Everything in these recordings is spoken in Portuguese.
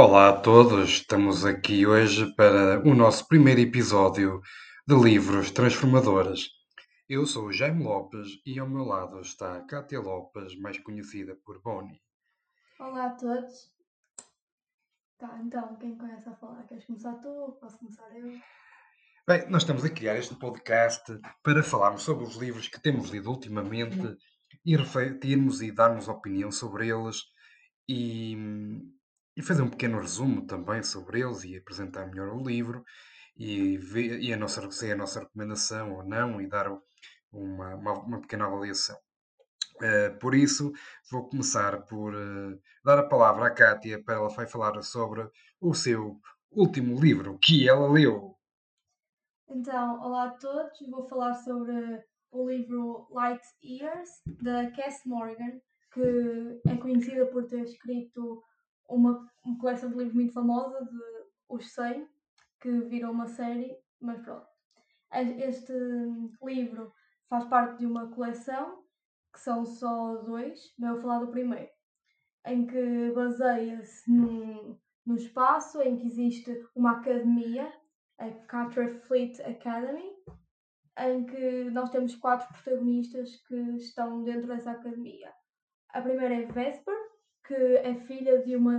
Olá a todos, estamos aqui hoje para o nosso primeiro episódio de Livros Transformadores. Eu sou o Jaime Lopes e ao meu lado está Cátia Lopes, mais conhecida por Bonnie. Olá a todos. Tá, então, quem conhece a falar? Queres começar tu? Posso começar eu? Bem, nós estamos a criar este podcast para falarmos sobre os livros que temos lido ultimamente e refletirmos e darmos opinião sobre eles e, e fazer um pequeno resumo também sobre eles e apresentar melhor o livro e, ver, e a nossa, se é a nossa recomendação ou não e dar uma, uma, uma pequena avaliação. Uh, por isso, vou começar por uh, dar a palavra à Kátia para ela vai falar sobre o seu último livro que ela leu. Então, olá a todos, vou falar sobre o livro Light Years, da Cass Morgan, que é conhecida por ter escrito uma, uma coleção de livros muito famosa de Os 100, que virou uma série, mas pronto. Este livro faz parte de uma coleção, que são só dois, mas eu vou falar do primeiro, em que baseia-se no espaço, em que existe uma academia, a Carter Fleet Academy, em que nós temos quatro protagonistas que estão dentro dessa academia. A primeira é Vesper, que é filha de uma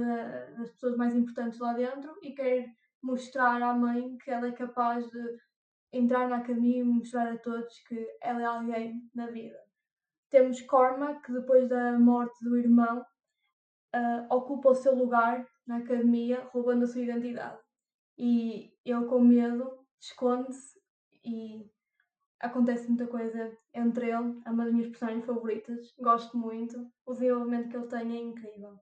das pessoas mais importantes lá dentro e quer mostrar à mãe que ela é capaz de entrar na academia e mostrar a todos que ela é alguém na vida. Temos Cormac, que depois da morte do irmão uh, ocupa o seu lugar na academia, roubando a sua identidade. E ele, com medo, esconde-se e acontece muita coisa entre ele, é uma das minhas personagens favoritas, gosto muito, o desenvolvimento que ele tem é incrível.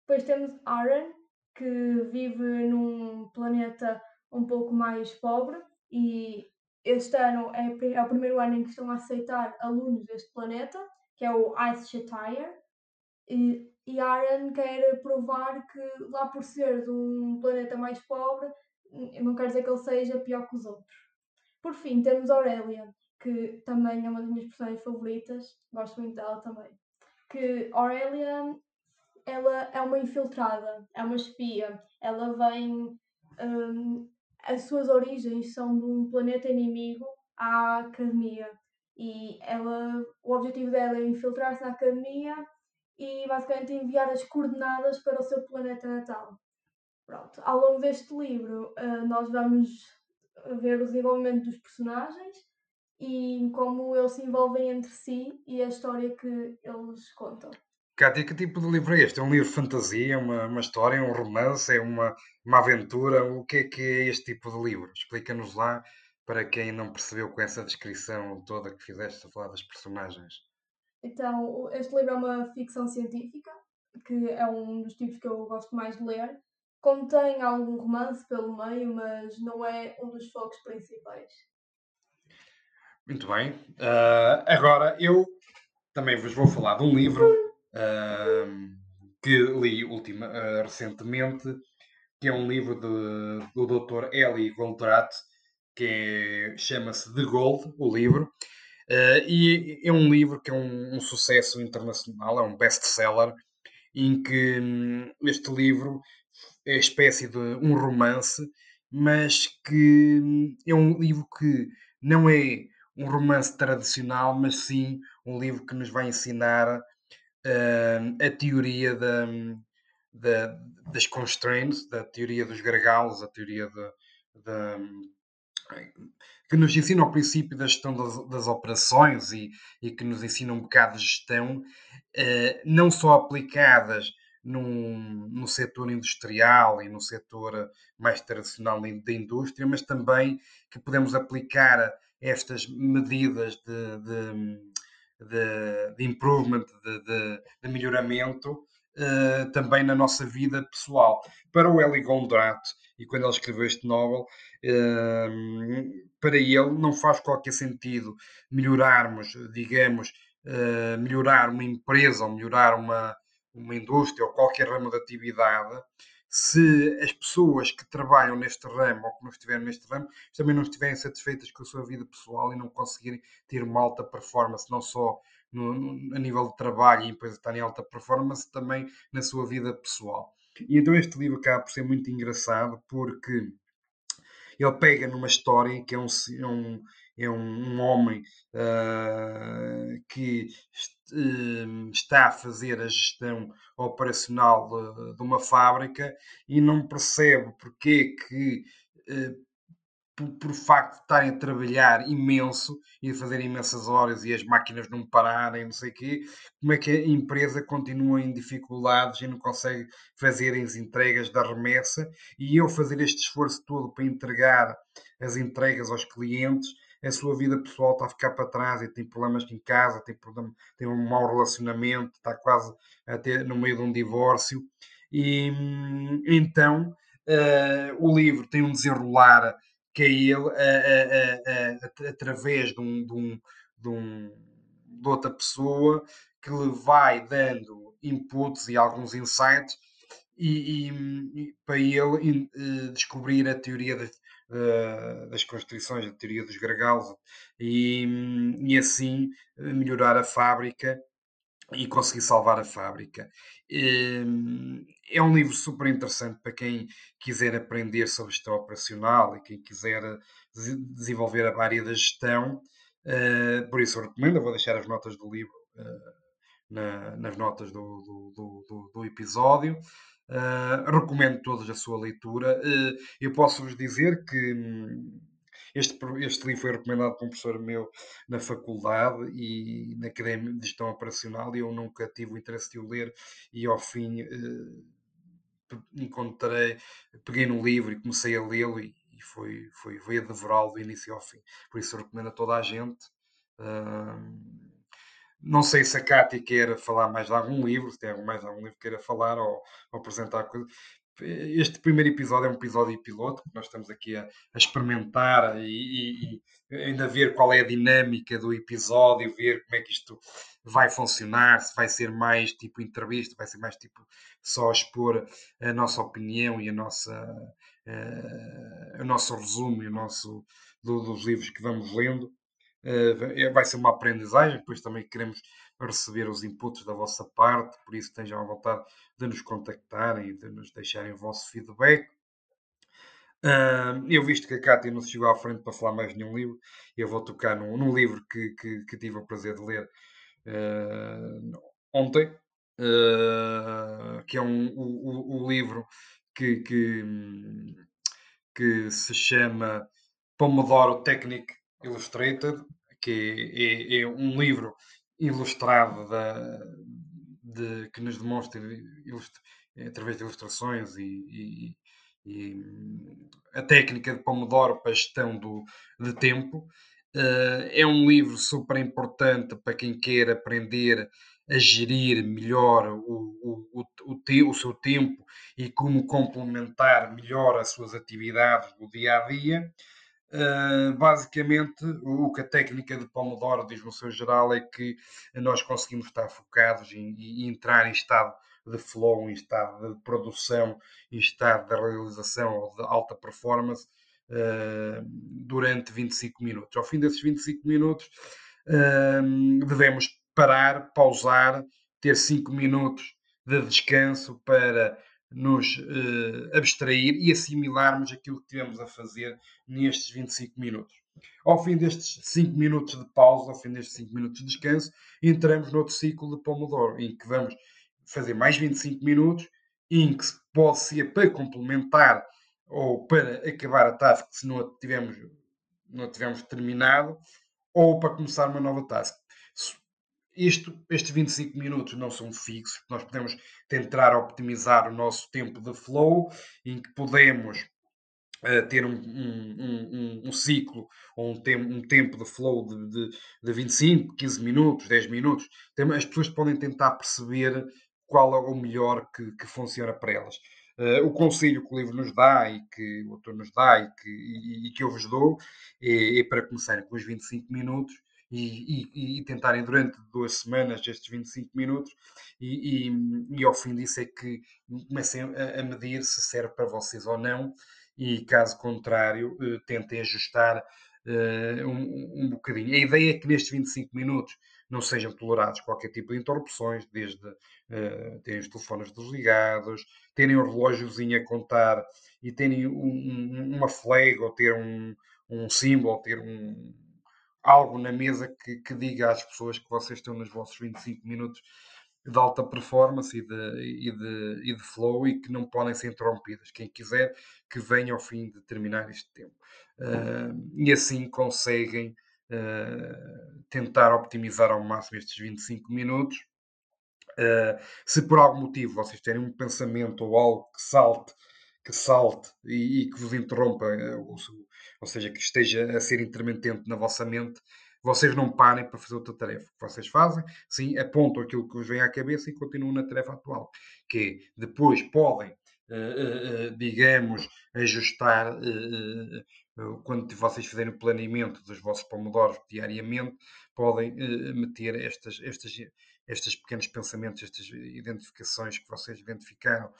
Depois temos Aaron, que vive num planeta um pouco mais pobre e este ano é, é o primeiro ano em que estão a aceitar alunos deste planeta, que é o Ice Shatire, e, e Aaron quer provar que lá por ser de um planeta mais pobre, não quer dizer que ele seja pior que os outros. Por fim, temos Aurélia, que também é uma das minhas personagens favoritas, gosto muito dela também. Que Aurélia, ela é uma infiltrada, é uma espia, ela vem. Um, as suas origens são de um planeta inimigo à academia e ela, o objetivo dela é infiltrar-se na academia e basicamente enviar as coordenadas para o seu planeta natal. Pronto, ao longo deste livro uh, nós vamos ver o desenvolvimento dos personagens e como eles se envolvem entre si e a história que eles contam. Cátia, que tipo de livro é este? É um livro fantasia, uma, uma história, é um romance, é uma, uma aventura? O que é que é este tipo de livro? Explica-nos lá para quem não percebeu com essa descrição toda que fizeste a falar das personagens. Então, este livro é uma ficção científica, que é um dos tipos que eu gosto mais de ler. Contém algum romance pelo meio, mas não é um dos focos principais. Muito bem. Uh, agora, eu também vos vou falar de um livro uh, que li ultima, uh, recentemente, que é um livro de, do Dr. Eli Goldratt, que é, chama-se The Gold, o livro. e é um livro que é um, um sucesso internacional, é um best-seller, em que um, este livro espécie de um romance, mas que hum, é um livro que não é um romance tradicional, mas sim um livro que nos vai ensinar uh, a teoria da, da, das constraints, da teoria dos gargalos, a teoria de, que nos ensina o princípio da gestão das, das operações e, e, que nos ensina um bocado de gestão, uh, não só aplicadas num, no setor industrial e no setor mais tradicional da indústria, mas também que podemos aplicar estas medidas de, de, de, de improvement, de, de melhoramento, uh, também na nossa vida pessoal. Para o Eli Gondrat, e quando ele escreveu este novel, uh, para ele não faz qualquer sentido melhorarmos, digamos, uh, melhorar uma empresa ou melhorar uma, uma indústria ou qualquer ramo de atividade se as pessoas que trabalham neste ramo ou que não estiverem neste ramo também não estiverem satisfeitas com a sua vida pessoal e não conseguirem ter uma alta performance, não só no, no, a nível de trabalho e empresa estar em alta performance, também na sua vida pessoal. E então este livro acaba por ser muito engraçado porque ele pega numa história que é um, é um, é um homem uh, que uh, está a fazer a gestão operacional de, de, uma fábrica e não percebe porque que uh, por, por, facto de estarem a trabalhar imenso e de fazer imensas horas e as máquinas não pararem, não sei o quê, como é que a empresa continua em dificuldades e não consegue fazer as entregas da remessa? E eu fazer este esforço todo para entregar as entregas aos clientes, a sua vida pessoal está a ficar para trás e tem problemas em casa, tem, problema, tem um mau relacionamento, está quase até no meio de um divórcio. E hum, então uh, o livro tem um desenrolar que é ele, a, a, através de, um, de, um, de, um, de outra pessoa, que lhe vai dando inputs e alguns insights e, e, e para ele uh, descobrir a teoria de, uh, das constrições, a teoria dos gargalos e, e assim melhorar a fábrica e conseguir salvar a fábrica. Hum, é um livro super interessante para quem quiser aprender sobre gestão operacional e quem quiser desenvolver a área da gestão. Eh, por isso eu recomendo, eu vou deixar as notas do livro eh, nas notas do, do, do, do episódio. Uh, recomendo todos a sua leitura. Uh, eu posso vos dizer que hum, este, este livro foi recomendado por um professor meu na faculdade e na Academia de Gestão Operacional e eu nunca tive o interesse de o ler e ao fim eh, encontrei, peguei no livro e comecei a lê-lo e, e, foi, foi, foi a devorá-lo do início ao fim. Por isso eu recomendo a toda a gente. Uh, não sei se a Cátia quer falar mais de algum livro, se tem mais algum livro que queira falar ou, ou apresentar coisas este primeiro episódio é um episódio piloto, nós estamos aqui a, a experimentar e, e, ainda ver qual é a dinâmica do episódio, ver como é que isto vai funcionar, se vai ser mais tipo entrevista, vai ser mais tipo só expor a nossa opinião e a nossa, uh, o nosso resumo e o nosso, do, dos livros que vamos lendo. Uh, vai ser uma aprendizagem, depois também queremos receber os inputs da vossa parte, por isso tenham a vontade de nos contactarem e de nos deixarem o vosso feedback. Uh, eu visto que a Cátia não se chegou à frente para falar mais nenhum livro, eu vou tocar num, num livro que, que, que, tive o prazer de ler uh, ontem, uh, que é um, o, o, livro que, que, que se chama Pomodoro Technique Illustrated, que é, é, um livro ilustrado da, de, que nos demonstra através de ilustrações e, e, e, a técnica de Pomodoro para a gestão do, de tempo. Uh, é um livro super importante para quem quer aprender a gerir melhor o, o, o, te, o seu tempo e como complementar melhor as suas atividades do dia a dia. Uh, basicamente, o que a técnica de Pomodoro diz no seu geral é que nós conseguimos estar focados e, entrar em estado de flow, em estado de produção, em estado de realização ou de alta performance uh, durante 25 minutos. Ao fim desses 25 minutos, uh, devemos parar, pausar, ter 5 minutos de descanso para nos uh, abstrair e assimilarmos aquilo que tivemos a fazer nestes 25 minutos. Ao fim destes 5 minutos de pausa, ao fim destes 5 minutos de descanso, entramos no outro ciclo de Pomodoro, em que vamos fazer mais 25 minutos, em que pode ser para complementar ou para acabar a task se não a tivemos, não a tivemos terminado, ou para começar uma nova task. Isto, estes 25 minutos não são fixos, nós podemos tentar optimizar o nosso tempo de flow, em que podemos uh, ter um, um, um, um, ciclo ou um, tem, um tempo de flow de, de, de 25, 15 minutos, 10 minutos. As pessoas podem tentar perceber qual é o melhor que, que funciona para elas. Uh, o conselho que o livro nos dá e que o autor nos dá e que, e, e que eu vos dou é, é para começarem com os 25 minutos e, e, e, tentarem durante duas semanas estes 25 minutos e, e, ao fim disso é que comecem a, a, medir se serve para vocês ou não e caso contrário uh, tentem ajustar uh, um, um bocadinho. A ideia é que nestes 25 minutos não sejam tolerados qualquer tipo de interrupções, desde uh, terem os telefones desligados, terem o relógiozinho a contar e terem um, um, uma flag ou ter um, um símbolo, ter um, algo na mesa que, que diga às pessoas que vocês estão nos vossos 25 minutos de alta performance e de, e, de, e de flow e que não podem ser interrompidas. Quem quiser que venha ao fim de terminar este tempo. Uh, e assim conseguem uh, tentar optimizar ao máximo estes 25 minutos. Uh, se por algum motivo vocês terem um pensamento ou algo que salte, que salte e, e que vos interrompa, ou, ou seja, que esteja a ser intermitente na vossa mente, vocês não parem para fazer outra tarefa. O que vocês fazem, sim, apontam aquilo que vos vem à cabeça e continuam na tarefa atual. Que é, depois podem, uh, uh, digamos, ajustar uh, quando vocês fizerem o planeamento dos vossos pomodoros diariamente, podem meter estas, estas, estes pequenos pensamentos, estas identificações que vocês identificaram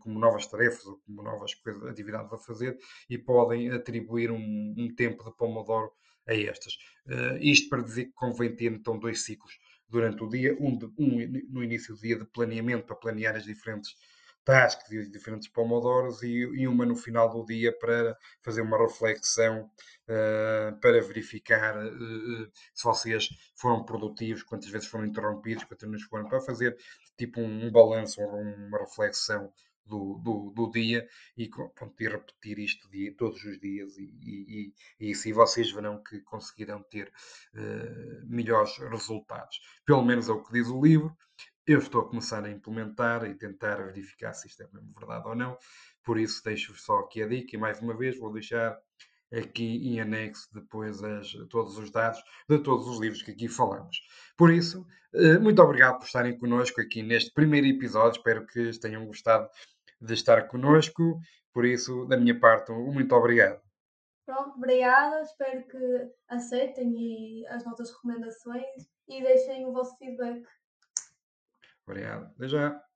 como novas tarefas ou como novas coisas, atividades a fazer e podem atribuir um, um tempo de pomodoro a estas. Uh, isto para dizer que convém ter então dois ciclos durante o dia, um, de, um, no início do dia de planeamento para planear as diferentes tasks e os diferentes pomodoros e, e, uma no final do dia para fazer uma reflexão uh, para verificar uh, se vocês foram produtivos, quantas vezes foram interrompidos, quantas vezes foram, para fazer tipo um, um balanço uma reflexão do, do, do dia e, pronto, repetir isto todos os dias e, e, e, assim vocês verão que conseguirão ter uh, melhores resultados. Pelo menos é o que diz o livro. Eu estou a começar a implementar e tentar verificar se isto é mesmo verdade ou não. Por isso deixo só aqui a dica e mais uma vez vou deixar aqui em anexo depois as, todos os dados de todos os livros que aqui falamos. Por isso, eh, muito obrigado por estarem connosco aqui neste primeiro episódio. Espero que tenham gostado de estar connosco. Por isso, da minha parte, muito obrigado. Pronto, obrigada. Espero que aceitem as nossas recomendações e deixem o vosso feedback. Obrigado. Até já.